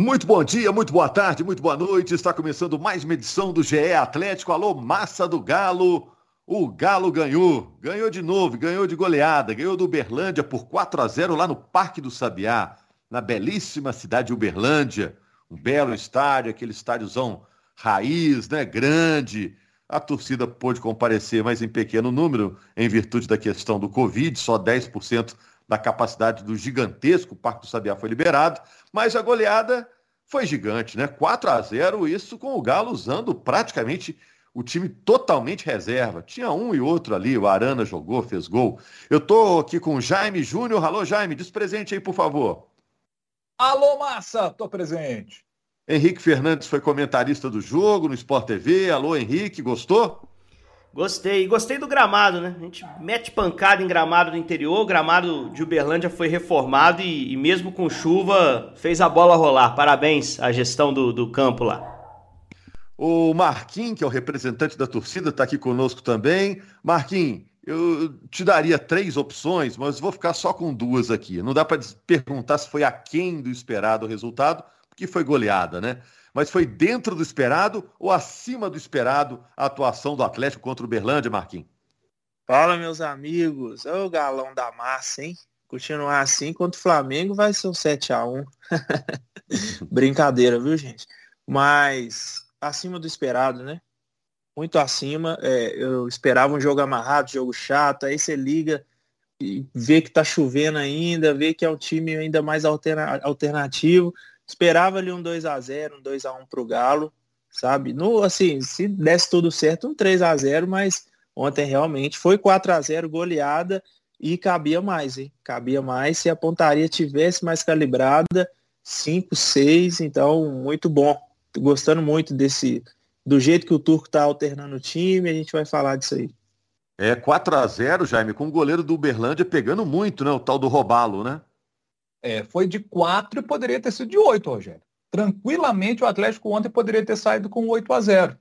Muito bom dia, muito boa tarde, muito boa noite. Está começando mais uma edição do GE Atlético. Alô, massa do Galo. O Galo ganhou, ganhou de novo, ganhou de goleada, ganhou do Uberlândia por 4 a 0 lá no Parque do Sabiá, na belíssima cidade de Uberlândia. Um belo estádio, aquele estádiozão raiz, né, grande. A torcida pôde comparecer, mas em pequeno número, em virtude da questão do Covid, só 10% da capacidade do gigantesco Parque do Sabiá foi liberado, mas a goleada foi gigante, né? 4 a 0 isso com o Galo usando praticamente o time totalmente reserva. Tinha um e outro ali, o Arana jogou, fez gol. Eu tô aqui com o Jaime Júnior. Alô, Jaime, diz presente aí, por favor. Alô, massa, tô presente. Henrique Fernandes foi comentarista do jogo no Sport TV. Alô, Henrique, gostou? Gostei. Gostei do gramado, né? A gente mete pancada em gramado do interior. O gramado de Uberlândia foi reformado e, e mesmo com chuva fez a bola rolar. Parabéns à gestão do, do campo lá. O Marquinhos, que é o representante da torcida, está aqui conosco também. Marquinhos, eu te daria três opções, mas vou ficar só com duas aqui. Não dá para perguntar se foi aquém do esperado o resultado, porque foi goleada, né? Mas foi dentro do esperado ou acima do esperado a atuação do Atlético contra o Berlândia, Marquinhos? Fala, meus amigos. Ô, galão da massa, hein? Continuar assim contra o Flamengo vai ser um 7x1. Brincadeira, viu, gente? Mas acima do esperado, né? Muito acima. É, eu esperava um jogo amarrado, jogo chato. Aí você liga e vê que tá chovendo ainda, vê que é um time ainda mais alterna alternativo. Esperava ali um 2 a 0 um 2 a 1 pro Galo, sabe? No, assim, se desse tudo certo, um 3 a 0 mas ontem realmente foi 4 a 0 goleada e cabia mais, hein? Cabia mais se a pontaria tivesse mais calibrada, 5, 6, então muito bom gostando muito desse do jeito que o Turco está alternando o time, a gente vai falar disso aí. É 4 a 0 Jaime, com o goleiro do Uberlândia pegando muito, né? O tal do Robalo, né? É, foi de 4 e poderia ter sido de 8, Rogério. Tranquilamente o Atlético ontem poderia ter saído com 8 a 0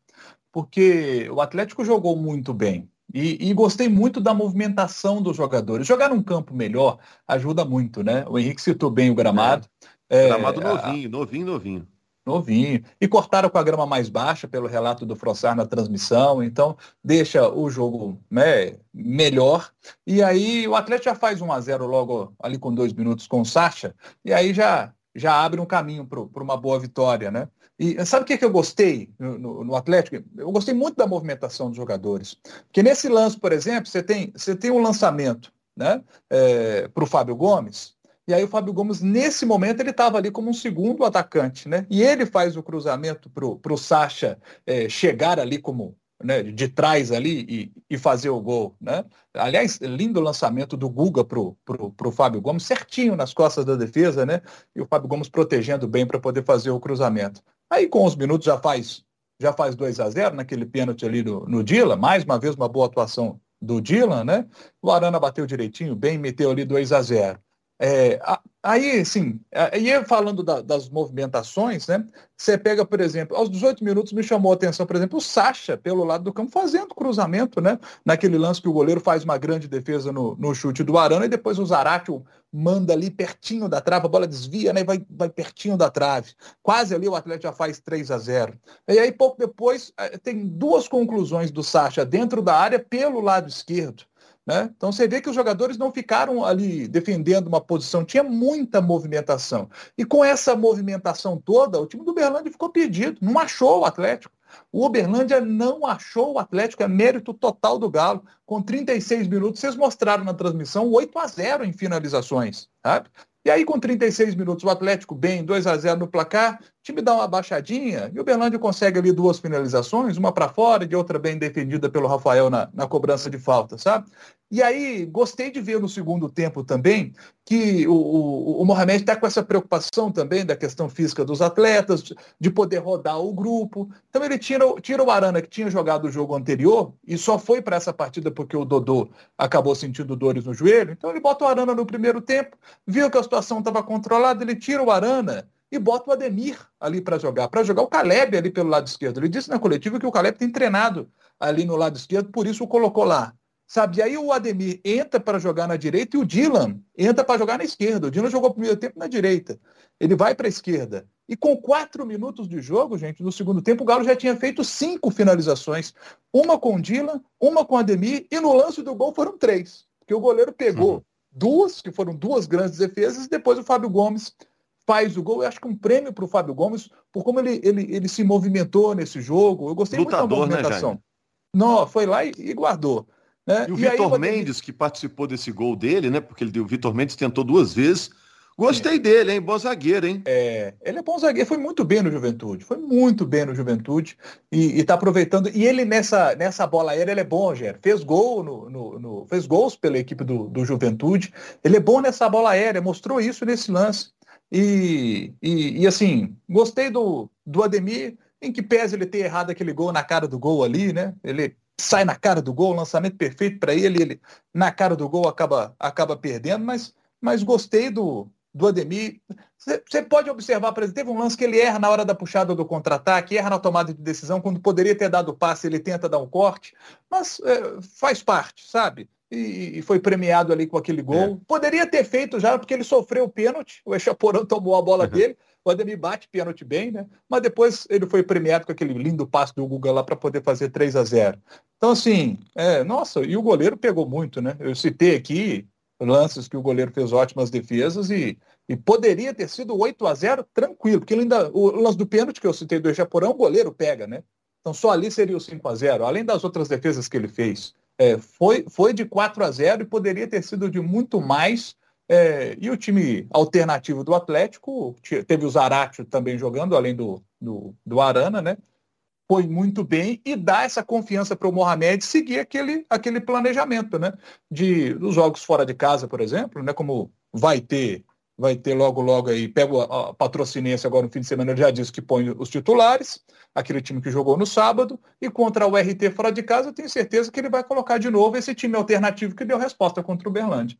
porque o Atlético jogou muito bem. E, e, gostei muito da movimentação dos jogadores. Jogar num campo melhor ajuda muito, né? O Henrique citou bem o gramado. É, gramado novinho, a... novinho, novinho novinho. E cortaram com a grama mais baixa, pelo relato do Frossar na transmissão, então deixa o jogo né, melhor. E aí o Atlético já faz 1 a 0 logo ali com dois minutos com o Sacha, e aí já, já abre um caminho para uma boa vitória, né? E sabe o que, que eu gostei no, no, no, Atlético? Eu gostei muito da movimentação dos jogadores. Porque nesse lance, por exemplo, você tem, você tem um lançamento né, é, para o Fábio Gomes, e aí o Fábio Gomes, nesse momento, ele estava ali como um segundo atacante, né? E ele faz o cruzamento para o Sacha é, chegar ali como né, de trás ali e, e, fazer o gol, né? Aliás, lindo lançamento do Guga pro, pro Fábio Gomes, certinho nas costas da defesa, né? E o Fábio Gomes protegendo bem para poder fazer o cruzamento. Aí com os minutos já faz já faz 2 a 0 naquele pênalti ali no, no Dila, mais uma vez uma boa atuação do Dylan, né? O Arana bateu direitinho, bem, meteu ali 2 a 0 é, aí, sim, aí falando da, das movimentações, né? Você pega, por exemplo, aos 18 minutos me chamou a atenção, por exemplo, o Sacha pelo lado do campo fazendo cruzamento, né? Naquele lance que o goleiro faz uma grande defesa no, no chute do Arana e depois o Zaratio manda ali pertinho da trave, a bola desvia, né? E vai, vai pertinho da trave. Quase ali o Atlético já faz 3 a 0. E aí, pouco depois, é, tem duas conclusões do Sacha dentro da área pelo lado esquerdo. Né? Então você vê que os jogadores não ficaram ali defendendo uma posição, tinha muita movimentação. E com essa movimentação toda, o time do Uberlândia ficou perdido, não achou o Atlético. O Uberlândia não achou o Atlético, é mérito total do Galo. Com 36 minutos, vocês mostraram na transmissão 8 a 0 em finalizações. Sabe? E aí, com 36 minutos, o Atlético bem, 2 a 0 no placar, o time dá uma baixadinha e o Berlândia consegue ali duas finalizações, uma para fora e outra bem defendida pelo Rafael na, na cobrança de falta, sabe? E aí, gostei de ver no segundo tempo também que o, o, o Mohamed está com essa preocupação também da questão física dos atletas, de poder rodar o grupo. Então ele tira, tira o Arana, que tinha jogado o jogo anterior, e só foi para essa partida porque o Dodô acabou sentindo dores no joelho. Então ele bota o Arana no primeiro tempo, viu que a situação estava controlada, ele tira o Arana e bota o Ademir ali para jogar, para jogar o Caleb ali pelo lado esquerdo. Ele disse na coletiva que o Caleb tem treinado ali no lado esquerdo, por isso o colocou lá. Sabe? E aí o Ademir entra para jogar na direita e o Dylan entra para jogar na esquerda. O Dylan jogou o primeiro tempo na direita. Ele vai para a esquerda. E com quatro minutos de jogo, gente, no segundo tempo, o Galo já tinha feito cinco finalizações. Uma com Dila, uma com Ademir, e no lance do gol foram três. Porque o goleiro pegou uhum. duas, que foram duas grandes defesas, e depois o Fábio Gomes faz o gol. Eu acho que um prêmio para o Fábio Gomes, por como ele, ele, ele se movimentou nesse jogo. Eu gostei Lutador, muito da né, movimentação. Né, Não, foi lá e, e guardou. Né? E o e Vitor aí, Mendes, que participou desse gol dele, né? Porque ele, o Vitor Mendes tentou duas vezes Gostei Sim. dele, hein? Bom zagueiro, hein? É, ele é bom zagueiro, foi muito bem no Juventude, foi muito bem no Juventude e, está aproveitando. E ele nessa, nessa bola aérea, ele é bom, Rogério. Fez gol no, no, no, fez gols pela equipe do, do Juventude. Ele é bom nessa bola aérea, mostrou isso nesse lance. E, e, e assim, gostei do, do Ademir, em que pese ele ter errado aquele gol na cara do gol ali, né? Ele sai na cara do gol, lançamento perfeito para ele, ele na cara do gol acaba, acaba perdendo, mas, mas gostei do, do Ademir. Você pode observar, por exemplo, teve um lance que ele erra na hora da puxada do contra-ataque, erra na tomada de decisão, quando poderia ter dado o passe, ele tenta dar um corte, mas é, faz parte, sabe? E, e, foi premiado ali com aquele gol. É. Poderia ter feito já, porque ele sofreu o pênalti, o Echaporão tomou a bola uhum. dele, o Ademir bate pênalti bem, né? Mas depois ele foi premiado com aquele lindo passe do Guga lá para poder fazer 3 a 0 Então, assim, é, nossa, e o goleiro pegou muito, né? Eu citei aqui lances que o goleiro fez ótimas defesas e, e poderia ter sido 8 a 0 tranquilo, porque ainda, o lance do pênalti que eu citei do Japorão, o goleiro pega, né? Então só ali seria o 5 a 0 além das outras defesas que ele fez. É, foi, foi de 4 a 0 e poderia ter sido de muito mais. É, e o time alternativo do Atlético, teve o Zaratio também jogando, além do, do, do Arana, né? foi muito bem e dá essa confiança para o Mohamed seguir aquele, aquele planejamento, né? De dos jogos fora de casa, por exemplo, né? Como vai ter, vai ter logo logo aí, pega a, a patrocinense agora no fim de semana, ele já disse que põe os titulares, aquele time que jogou no sábado, e contra o RT fora de casa, eu tenho certeza que ele vai colocar de novo esse time alternativo que deu resposta contra o Berlândia.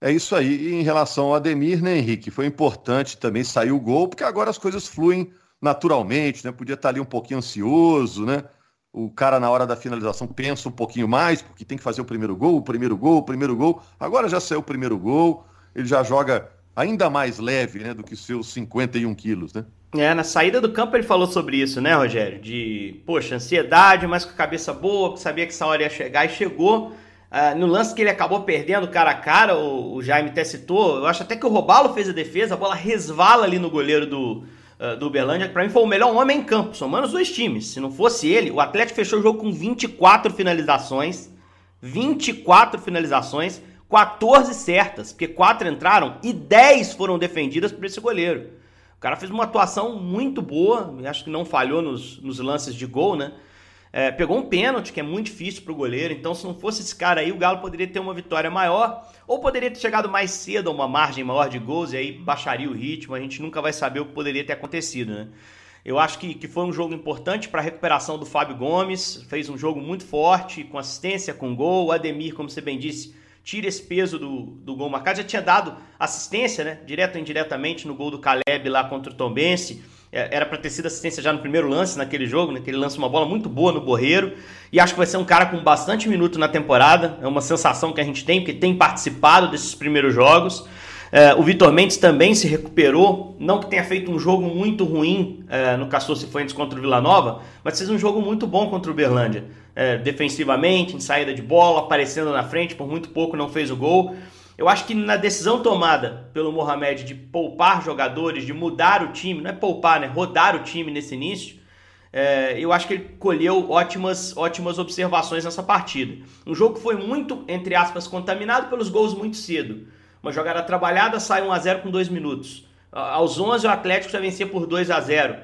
É isso aí. E em relação ao Ademir, né, Henrique? Foi importante também sair o gol, porque agora as coisas fluem naturalmente, né? Podia estar ali um pouquinho ansioso, né? O cara na hora da finalização pensa um pouquinho mais, porque tem que fazer o primeiro gol, o primeiro gol, o primeiro gol. Agora já saiu o primeiro gol, ele já joga ainda mais leve, né, do que seus 51 quilos, né? É, na saída do campo ele falou sobre isso, né, Rogério? De, poxa, ansiedade, mas com a cabeça boa, sabia que essa hora ia chegar e chegou. Uh, no lance que ele acabou perdendo cara a cara, o, o Jaime até citou, eu acho até que o Robalo fez a defesa, a bola resvala ali no goleiro do, uh, do Uberlândia, que para mim foi o melhor homem em campo, somando os dois times. Se não fosse ele, o Atlético fechou o jogo com 24 finalizações. 24 finalizações, 14 certas, porque 4 entraram e 10 foram defendidas por esse goleiro. O cara fez uma atuação muito boa, acho que não falhou nos, nos lances de gol, né? É, pegou um pênalti, que é muito difícil para o goleiro. Então, se não fosse esse cara aí, o Galo poderia ter uma vitória maior. Ou poderia ter chegado mais cedo a uma margem maior de gols e aí baixaria o ritmo. A gente nunca vai saber o que poderia ter acontecido, né? Eu acho que, que foi um jogo importante para a recuperação do Fábio Gomes. Fez um jogo muito forte, com assistência, com gol. O Ademir, como você bem disse, tira esse peso do, do gol marcado. Já tinha dado assistência, né? Direto ou indiretamente, no gol do Caleb lá contra o Tombense. É, era para ter sido assistência já no primeiro lance naquele jogo, né? Que ele lança uma bola muito boa no Borreiro. E acho que vai ser um cara com bastante minuto na temporada. É uma sensação que a gente tem, porque tem participado desses primeiros jogos. É, o Vitor Mendes também se recuperou. Não que tenha feito um jogo muito ruim é, no Castor Cifuentes contra o Vila Nova, mas fez um jogo muito bom contra o Berlândia. É, defensivamente, em saída de bola, aparecendo na frente, por muito pouco não fez o gol. Eu acho que na decisão tomada pelo Mohamed de poupar jogadores, de mudar o time, não é poupar, né? Rodar o time nesse início, é, eu acho que ele colheu ótimas, ótimas observações nessa partida. Um jogo que foi muito, entre aspas, contaminado pelos gols muito cedo. Uma jogada trabalhada sai 1 a 0 com 2 minutos. Aos 11 o Atlético já vencia por 2 a 0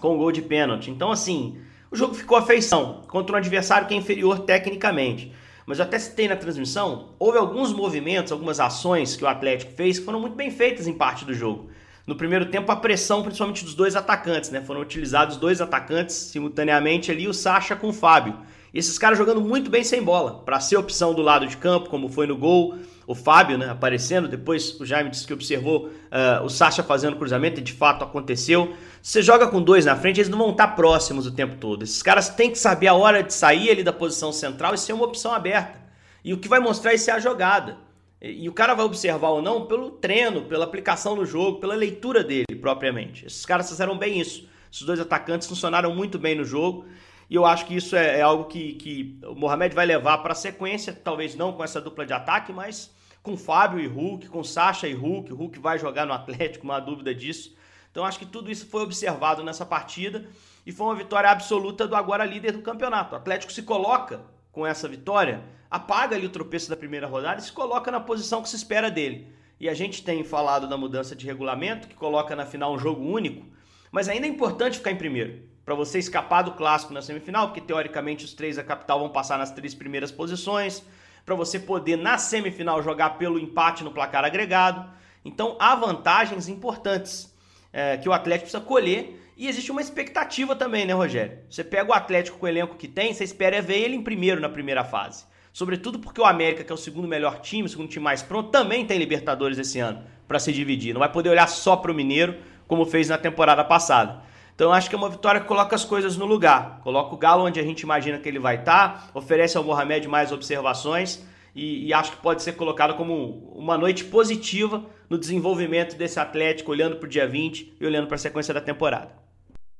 com o gol de pênalti. Então assim, o jogo ficou a feição contra um adversário que é inferior tecnicamente mas eu até citei na transmissão, houve alguns movimentos, algumas ações que o Atlético fez que foram muito bem feitas em parte do jogo. No primeiro tempo, a pressão, principalmente dos dois atacantes, né? Foram utilizados dois atacantes simultaneamente ali, o Sacha com o Fábio. E esses caras jogando muito bem sem bola, para ser opção do lado de campo, como foi no gol, o Fábio né, aparecendo. Depois o Jaime disse que observou uh, o Sacha fazendo cruzamento, e de fato aconteceu. Você joga com dois na frente, eles não vão estar próximos o tempo todo. Esses caras têm que saber a hora de sair ali da posição central e ser uma opção aberta. E o que vai mostrar isso é a jogada. E o cara vai observar ou não pelo treino, pela aplicação no jogo, pela leitura dele propriamente. Esses caras fizeram bem isso. Esses dois atacantes funcionaram muito bem no jogo. E eu acho que isso é, é algo que, que o Mohamed vai levar para a sequência, talvez não com essa dupla de ataque, mas com Fábio e Hulk, com Sacha e Hulk. O Hulk vai jogar no Atlético, não há dúvida disso. Então acho que tudo isso foi observado nessa partida e foi uma vitória absoluta do agora líder do campeonato. O Atlético se coloca com essa vitória, apaga ali o tropeço da primeira rodada e se coloca na posição que se espera dele. E a gente tem falado da mudança de regulamento, que coloca na final um jogo único, mas ainda é importante ficar em primeiro para você escapar do clássico na semifinal, porque teoricamente os três da capital vão passar nas três primeiras posições, para você poder na semifinal jogar pelo empate no placar agregado. Então há vantagens importantes é, que o Atlético precisa colher e existe uma expectativa também, né, Rogério? Você pega o Atlético com o elenco que tem, você espera é ver ele em primeiro na primeira fase. Sobretudo porque o América, que é o segundo melhor time, o segundo time mais pronto, também tem Libertadores esse ano para se dividir. Não vai poder olhar só para o Mineiro, como fez na temporada passada. Então acho que é uma vitória que coloca as coisas no lugar. Coloca o Galo onde a gente imagina que ele vai estar, tá, oferece ao Mohamed mais observações e, e, acho que pode ser colocado como uma noite positiva no desenvolvimento desse Atlético, olhando para o dia 20 e olhando para a sequência da temporada.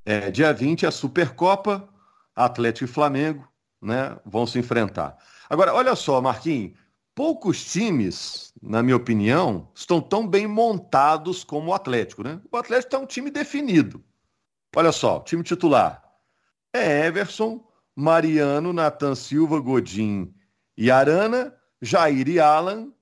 É, dia 20 a Supercopa, Atlético e Flamengo né, vão se enfrentar. Agora, olha só, Marquinhos, poucos times, na minha opinião, estão tão bem montados como o Atlético. Né? O Atlético é um time definido. Olha só, time titular é Everson, Mariano, Natan Silva, Godin e Arana, Jair e Alan,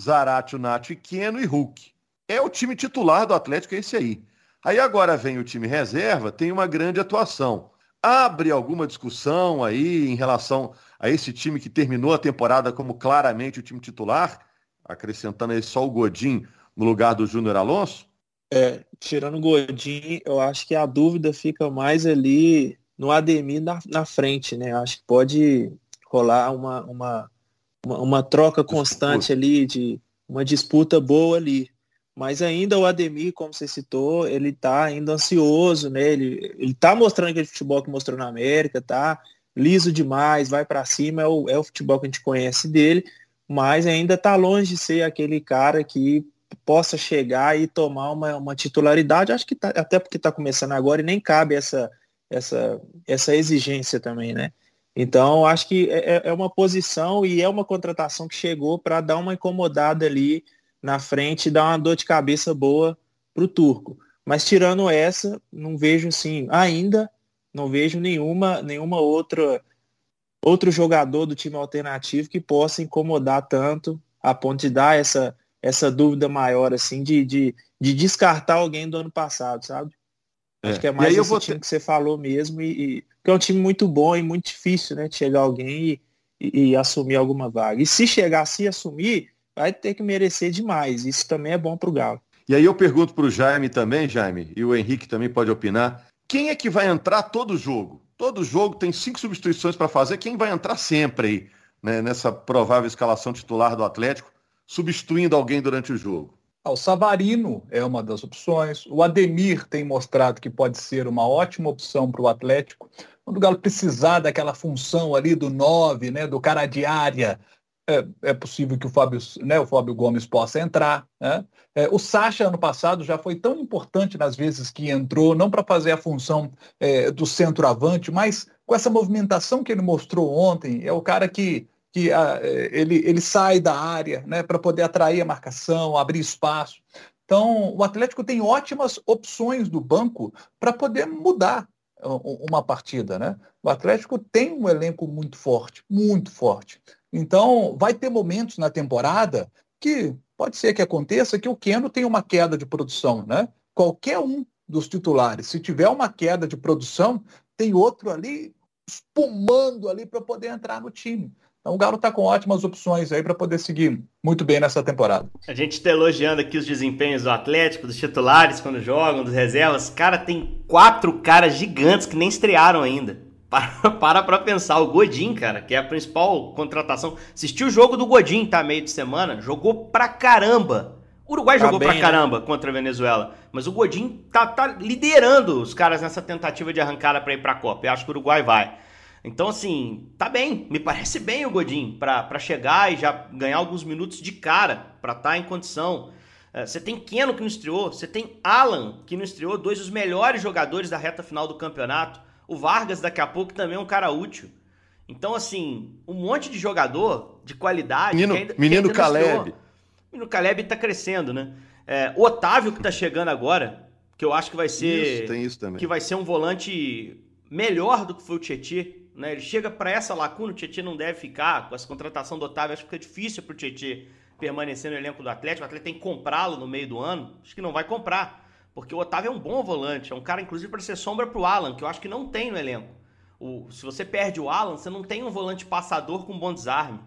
Zaratio, Nacho e Queno e Hulk. É o time titular do Atlético, é esse aí. Aí agora vem o time reserva, tem uma grande atuação. Abre alguma discussão aí em relação a esse time que terminou a temporada como claramente o time titular, acrescentando aí só o Godin no lugar do Júnior Alonso? É, tirando o Godin, eu acho que a dúvida fica mais ali no Ademir na, na frente, né? Eu acho que pode rolar uma, uma, uma, uma troca constante ali, de uma disputa boa ali. Mas ainda o Ademir, como você citou, ele tá ainda ansioso, né? Ele, ele tá mostrando aquele futebol que mostrou na América, tá liso demais, vai para cima, é o, é o futebol que a gente conhece dele, mas ainda tá longe de ser aquele cara que possa chegar e tomar uma, uma titularidade, acho que tá, até porque está começando agora e nem cabe essa, essa, essa exigência também, né? Então, acho que é, é, é uma posição e é uma contratação que chegou para dar uma incomodada ali na frente dar uma dor de cabeça boa para o turco. Mas tirando essa, não vejo assim, ainda não vejo nenhuma, nenhuma outra outro jogador do time alternativo que possa incomodar tanto a ponto de dar essa essa dúvida maior, assim, de, de, de descartar alguém do ano passado, sabe? É. Acho que é mais esse time ter... que você falou mesmo, e, e, que é um time muito bom e muito difícil, né, de chegar alguém e, e, e assumir alguma vaga. E se chegar se assumir, vai ter que merecer demais. Isso também é bom para o Galo. E aí eu pergunto para o Jaime também, Jaime, e o Henrique também pode opinar, quem é que vai entrar todo jogo? Todo jogo tem cinco substituições para fazer, quem vai entrar sempre aí, né, nessa provável escalação titular do Atlético? Substituindo alguém durante o jogo? Ah, o Savarino é uma das opções. O Ademir tem mostrado que pode ser uma ótima opção para o Atlético. Quando o Galo precisar daquela função ali do 9, né, do cara de área, é, é, possível que o Fábio, né, o Fábio Gomes possa entrar. Né? É, o Sacha, ano passado, já foi tão importante nas vezes que entrou, não para fazer a função é, do centroavante, mas com essa movimentação que ele mostrou ontem. É o cara que que a, ele, ele sai da área né, para poder atrair a marcação, abrir espaço. Então, o Atlético tem ótimas opções do banco para poder mudar uma partida. Né? O Atlético tem um elenco muito forte, muito forte. Então, vai ter momentos na temporada que pode ser que aconteça que o Keno tenha uma queda de produção. Né? Qualquer um dos titulares, se tiver uma queda de produção, tem outro ali espumando ali para poder entrar no time. Então o Galo está com ótimas opções aí para poder seguir muito bem nessa temporada. A gente está elogiando aqui os desempenhos do Atlético, dos titulares quando jogam, dos reservas. Cara, tem quatro caras gigantes que nem estrearam ainda. Para, para pra pensar, o Godin, cara, que é a principal contratação. Assistiu o jogo do Godin, tá? Meio de semana, jogou pra caramba. O Uruguai tá jogou bem, pra né? caramba contra a Venezuela, mas o Godin tá, tá liderando os caras nessa tentativa de arrancada para ir pra Copa. Eu acho que o Uruguai vai. Então, assim, tá bem, me parece bem o Godin para chegar e já ganhar alguns minutos de cara, para estar tá em condição. É, você tem Keno que não estreou, você tem Alan que não estreou, dois dos melhores jogadores da reta final do campeonato. O Vargas daqui a pouco também é um cara útil. Então, assim, um monte de jogador de qualidade. Menino, ainda, menino Caleb. Menino Caleb tá crescendo, né? É, o Otávio que tá chegando agora, que eu acho que vai ser. Isso, tem isso também. Que vai ser um volante melhor do que foi o Tietchan. Né? Ele chega para essa lacuna, o Tietchan não deve ficar. Com essa contratação do Otávio, acho que fica difícil para o Tietchan permanecer no elenco do Atlético. O Atlético tem que comprá-lo no meio do ano. Acho que não vai comprar. Porque o Otávio é um bom volante. É um cara, inclusive, para ser sombra para o Alan, que eu acho que não tem no elenco. O, se você perde o Alan, você não tem um volante passador com bom desarme.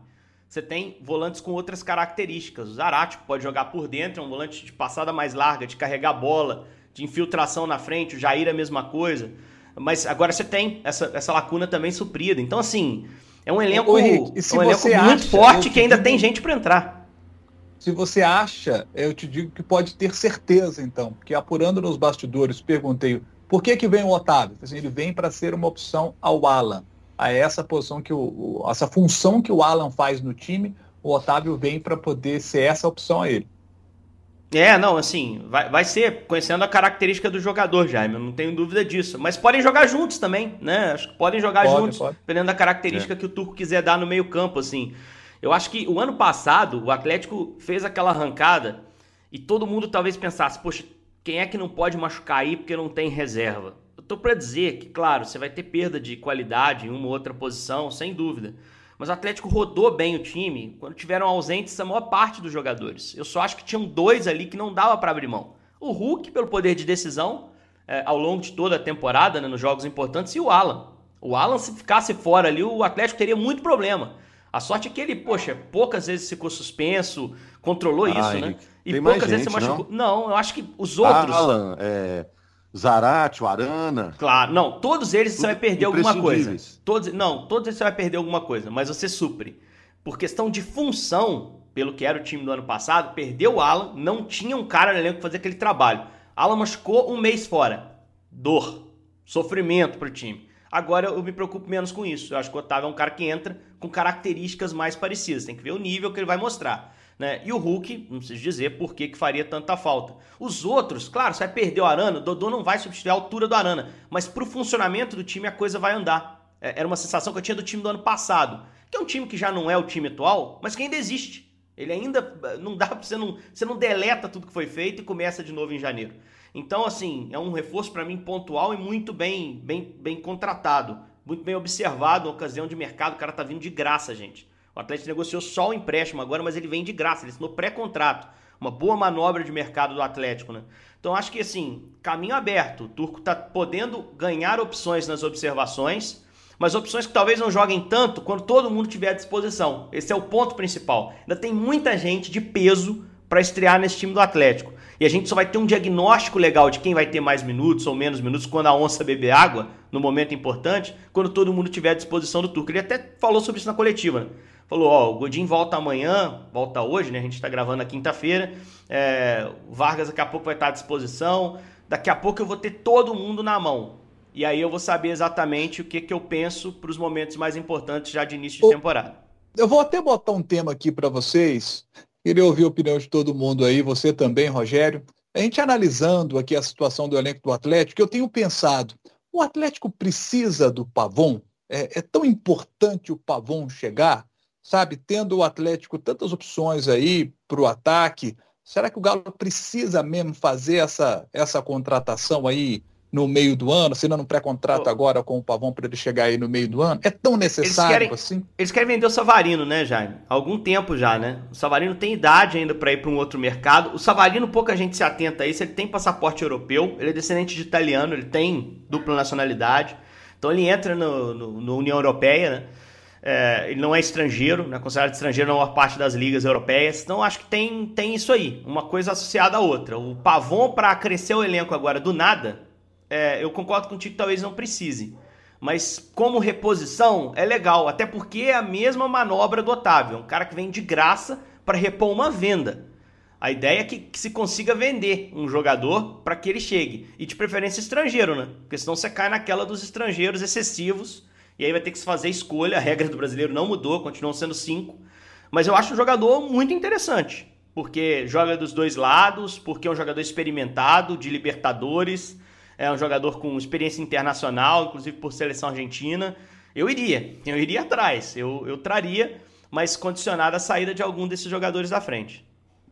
Você tem volantes com outras características. O Zarate pode jogar por dentro, é um volante de passada mais larga, de carregar bola, de infiltração na frente. O Jair é a mesma coisa. Mas agora você tem essa, essa lacuna também suprida. Então, assim, é um elenco, Ô, Henrique, é um elenco acha, muito forte que ainda digo, tem gente para entrar. Se você acha, eu te digo que pode ter certeza, então, porque apurando nos bastidores, perguntei por que, que vem o Otávio? Assim, ele vem para ser uma opção ao Alan, a essa posição que o, essa função que o Alan faz no time, o Otávio vem para poder ser essa opção a ele. É, não, assim, vai, vai ser conhecendo a característica do jogador, Jaime, eu não tenho dúvida disso. Mas podem jogar juntos também, né? Acho que podem jogar pode, juntos, pode. dependendo da característica é. que o Turco quiser dar no meio-campo, assim. Eu acho que o ano passado o Atlético fez aquela arrancada e todo mundo talvez pensasse, poxa, quem é que não pode machucar aí porque não tem reserva? Eu tô para dizer que, claro, você vai ter perda de qualidade em uma ou outra posição, sem dúvida. Mas o Atlético rodou bem o time quando tiveram ausentes a maior parte dos jogadores. Eu só acho que tinham dois ali que não dava para abrir mão. O Hulk, pelo poder de decisão, é, ao longo de toda a temporada, né, nos jogos importantes, e o Alan. O Alan, se ficasse fora ali, o Atlético teria muito problema. A sorte é que ele, poxa, poucas vezes ficou suspenso, controlou ah, isso, né? E poucas vezes se machucou. Não? não, eu acho que os outros. Alan, é, Zarate, o Arana. Claro, não, todos eles você vai perder alguma coisa. Todos, não, todos eles você vai perder alguma coisa, mas você supre. Por questão de função, pelo que era o time do ano passado, perdeu o Alan, não tinha um cara no elenco que fazer aquele trabalho. Alan machucou um mês fora. Dor, sofrimento para o time. Agora eu me preocupo menos com isso. Eu acho que o Otávio é um cara que entra com características mais parecidas. Tem que ver o nível que ele vai mostrar. Né? E o Hulk, não preciso dizer por que, faria tanta falta. Os outros, claro, você vai perder o Arana, o Dodô não vai substituir a altura do Arana, mas para o funcionamento do time a coisa vai andar. É, era uma sensação que eu tinha do time do ano passado, que é um time que já não é o time atual, mas que ainda existe. Ele ainda não dá você não, você não deleta tudo que foi feito e começa de novo em janeiro. Então, assim, é um reforço para mim pontual e muito bem, bem, bem contratado, muito bem observado, ocasião de mercado, o cara tá vindo de graça, gente. O Atlético negociou só o empréstimo agora, mas ele vem de graça, ele assinou pré-contrato. Uma boa manobra de mercado do Atlético, né? Então acho que assim, caminho aberto. O Turco está podendo ganhar opções nas observações, mas opções que talvez não joguem tanto quando todo mundo tiver à disposição. Esse é o ponto principal. Ainda tem muita gente de peso para estrear nesse time do Atlético. E a gente só vai ter um diagnóstico legal de quem vai ter mais minutos ou menos minutos quando a onça beber água, no momento importante, quando todo mundo tiver à disposição do Turco. Ele até falou sobre isso na coletiva. Né? Falou: Ó, o Godin volta amanhã, volta hoje, né? A gente está gravando na quinta-feira. É, o Vargas daqui a pouco vai estar à disposição. Daqui a pouco eu vou ter todo mundo na mão. E aí eu vou saber exatamente o que, que eu penso para os momentos mais importantes já de início de temporada. Eu vou até botar um tema aqui para vocês. Queria ouvir a opinião de todo mundo aí, você também, Rogério. A gente analisando aqui a situação do elenco do Atlético, eu tenho pensado, o Atlético precisa do Pavon? É, é tão importante o Pavon chegar? Sabe, tendo o Atlético tantas opções aí para o ataque, será que o Galo precisa mesmo fazer essa, essa contratação aí no meio do ano, assinando um pré-contrato oh. agora com o Pavão para ele chegar aí no meio do ano? É tão necessário eles querem, assim? Eles querem vender o Savarino, né, Jaime? Há algum tempo já, né? O Savarino tem idade ainda para ir para um outro mercado. O Savarino, pouca gente se atenta a isso. Ele tem passaporte europeu, ele é descendente de italiano, ele tem dupla nacionalidade. Então ele entra no, no, no União Europeia, né? É, ele não é estrangeiro, né, considerado estrangeiro na maior parte das ligas europeias. Então acho que tem, tem isso aí, uma coisa associada à outra. O Pavon, para crescer o elenco agora do nada, é, eu concordo contigo que talvez não precise. Mas como reposição é legal, até porque é a mesma manobra do Otávio. É um cara que vem de graça para repor uma venda. A ideia é que, que se consiga vender um jogador para que ele chegue. E de preferência estrangeiro, né? Porque senão você cai naquela dos estrangeiros excessivos E aí vai ter que se fazer escolha. A regra do brasileiro não mudou, continuam sendo cinco. Mas eu acho um jogador muito interessante. Porque joga dos dois lados, porque é um jogador experimentado, de Libertadores, é um jogador com experiência internacional, inclusive por seleção argentina. Eu iria, eu iria atrás, eu, eu traria, mas condicionado à saída de algum desses jogadores da frente.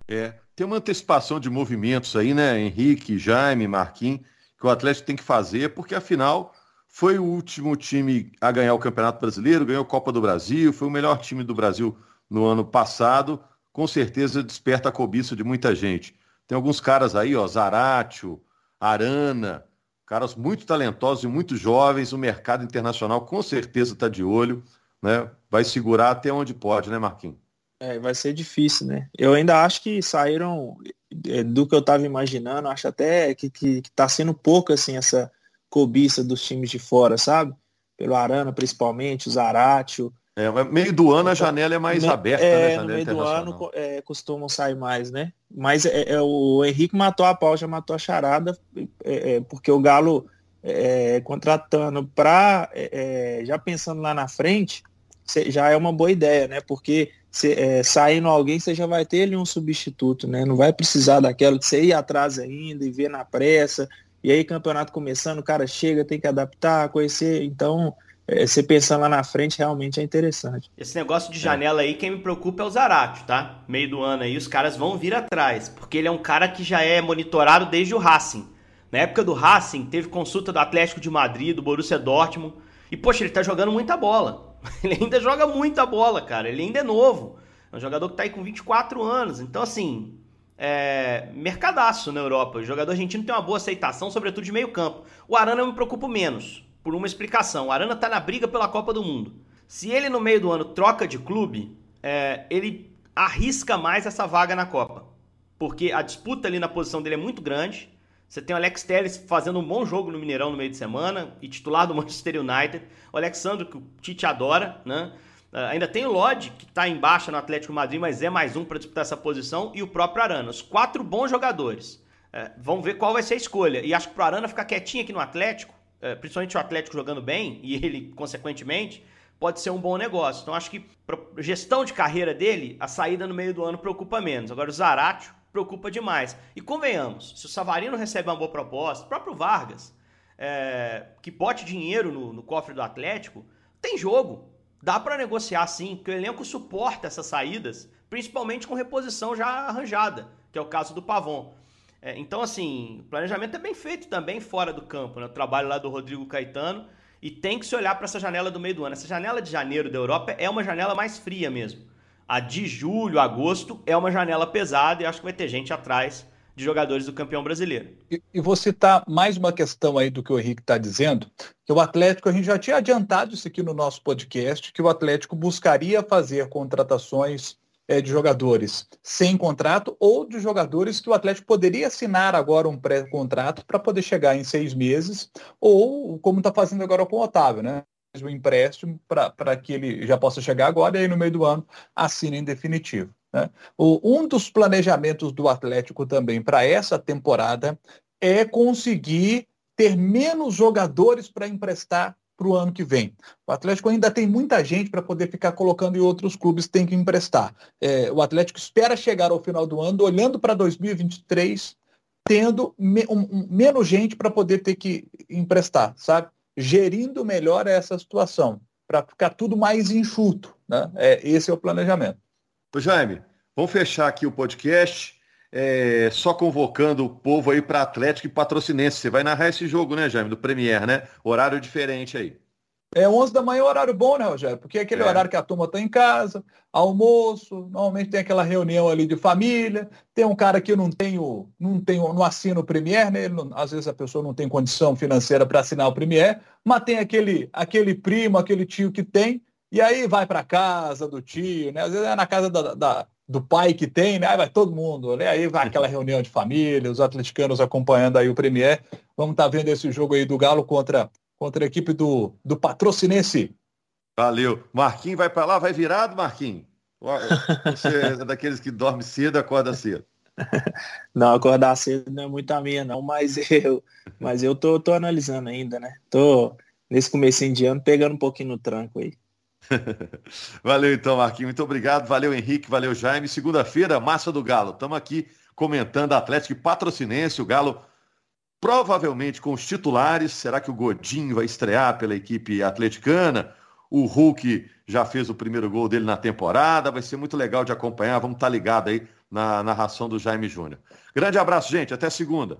É, tem uma antecipação de movimentos aí, né? Henrique, Jaime, Marquinhos, que o Atlético tem que fazer, porque afinal foi o último time a ganhar o Campeonato Brasileiro, ganhou a Copa do Brasil, foi o melhor time do Brasil no ano passado, com certeza desperta a cobiça de muita gente. Tem alguns caras aí, ó, Zaratio, Arana, caras muito talentosos e muito jovens, o mercado internacional com certeza está de olho, né? Vai segurar até onde pode, né, Marquinhos? É, vai ser difícil, né? Eu ainda acho que saíram é, do que eu estava imaginando, acho até que, que, que tá sendo pouco assim essa cobiça dos times de fora, sabe? Pelo Arana, principalmente, o Zaratio. É, meio do ano a janela é mais Me, aberta, é, né? No meio do ano é, costumam sair mais, né? Mas é, é, o Henrique matou a pau, já matou a charada, é, é, porque o Galo contratando para já pensando lá na frente, já é uma boa ideia, né? Porque se, é, saindo alguém, você já vai ter ali um substituto, né? Não vai precisar daquela de você ir atrás ainda e ver na pressa. E aí, campeonato começando, o cara chega, tem que adaptar, conhecer. Então, é, você pensando lá na frente, realmente é interessante. Esse negócio de janela aí, quem me preocupa é o Zarate, tá? Meio do ano aí, os caras vão vir atrás. Porque ele é um cara que já é monitorado desde o Racing. Na época do Racing, teve consulta do Atlético de Madrid, do Borussia Dortmund. E, poxa, ele tá jogando muita bola. Ele ainda joga muita bola, cara. Ele ainda é novo. É um jogador que tá aí com 24 anos. Então, assim, é, mercadaço na Europa. O jogador argentino tem uma boa aceitação, sobretudo de meio campo. O Arana eu me preocupo menos, por uma explicação. O Arana tá na briga pela Copa do Mundo. Se ele no meio do ano troca de clube, é, ele arrisca mais essa vaga na Copa. Porque a disputa ali na posição dele é muito grande. Você tem o Alex Telles fazendo um bom jogo no Mineirão no meio de semana e titular do Manchester United. O Alexandre, que o Tite adora, né? Uh, ainda tem o Lodge, que está embaixo no Atlético Madrid, mas é mais um para disputar essa posição. E o próprio Arana. Os quatro bons jogadores. Uh, vamos ver qual vai ser a escolha. E acho que para Arana ficar quietinho aqui no Atlético, uh, principalmente o Atlético jogando bem, e ele, consequentemente, pode ser um bom negócio. Então acho que para gestão de carreira dele, a saída no meio do ano preocupa menos. Agora o Zaratio preocupa demais. E convenhamos, se o Savarino recebe uma boa proposta, o próprio Vargas, é, que bote dinheiro no, no, cofre do Atlético, tem jogo. Dá para negociar sim, porque o elenco suporta essas saídas, principalmente com reposição já arranjada, que é o caso do Pavon. É, então, assim, o planejamento é bem feito também fora do campo, né? O trabalho lá do Rodrigo Caetano. E tem que se olhar para essa janela do meio do ano. Essa janela de janeiro da Europa é uma janela mais fria mesmo. A de julho, agosto é uma janela pesada e acho que vai ter gente atrás de jogadores do campeão brasileiro. E, e vou citar mais uma questão aí do que o Henrique está dizendo, que o Atlético, a gente já tinha adiantado isso aqui no nosso podcast, que o Atlético buscaria fazer contratações é, de jogadores sem contrato ou de jogadores que o Atlético poderia assinar agora um pré-contrato para poder chegar em seis meses, ou como está fazendo agora com o Otávio, né? o empréstimo para que ele já possa chegar agora e aí no meio do ano assine em definitivo. Né? O, um dos planejamentos do Atlético também para essa temporada é conseguir ter menos jogadores para emprestar para o ano que vem. O Atlético ainda tem muita gente para poder ficar colocando e outros clubes têm que emprestar. É, o Atlético espera chegar ao final do ano, olhando para 2023, tendo me, um, um, menos gente para poder ter que emprestar, sabe? gerindo melhor essa situação, para ficar tudo mais enxuto. Né? É, esse é o planejamento. Ô Jaime, vamos fechar aqui o podcast. É, só convocando o povo aí para Atlético e Patrocinense. Você vai narrar esse jogo, né, Jaime? Do Premier, né? Horário diferente aí. É 11 da manhã, horário bom, né, Rogério? Porque é aquele é. horário que a turma está em casa, almoço, normalmente tem aquela reunião ali de família, tem um cara que não tem o, não tem o, não assina o Premier, né? Não, às vezes a pessoa não tem condição financeira para assinar o Premier, mas tem aquele, aquele primo, aquele tio que tem, e aí vai para casa do tio, né? Às vezes é na casa da, da, do pai que tem, né? Aí vai todo mundo, né? Aí vai aquela reunião de família, os atleticanos acompanhando aí o Premier. Vamos estar tá vendo esse jogo aí do Galo contra contra a equipe do, do Patrocinense. Valeu. Marquinhos vai para lá, vai virado, Marquinhos? Você é daqueles que dorme cedo acorda cedo. Não, acordar cedo não é muito a minha, não, mas eu, mas eu tô, tô analisando ainda, né? Tô, nesse começo de ano, pegando um pouquinho no tranco aí. valeu então, Marquinhos. Muito obrigado. Valeu, Henrique. Valeu, Jaime. Segunda-feira, Massa do Galo. Estamos aqui comentando Atlético e Patrocinense. O Galo provavelmente com os titulares. Será que o Godinho vai estrear pela equipe atleticana? O Hulk já fez o primeiro gol dele na temporada. Vai ser muito legal de acompanhar. Vamos estar tá ligado aí na narração do Jaime Júnior. Grande abraço, gente. Até segunda.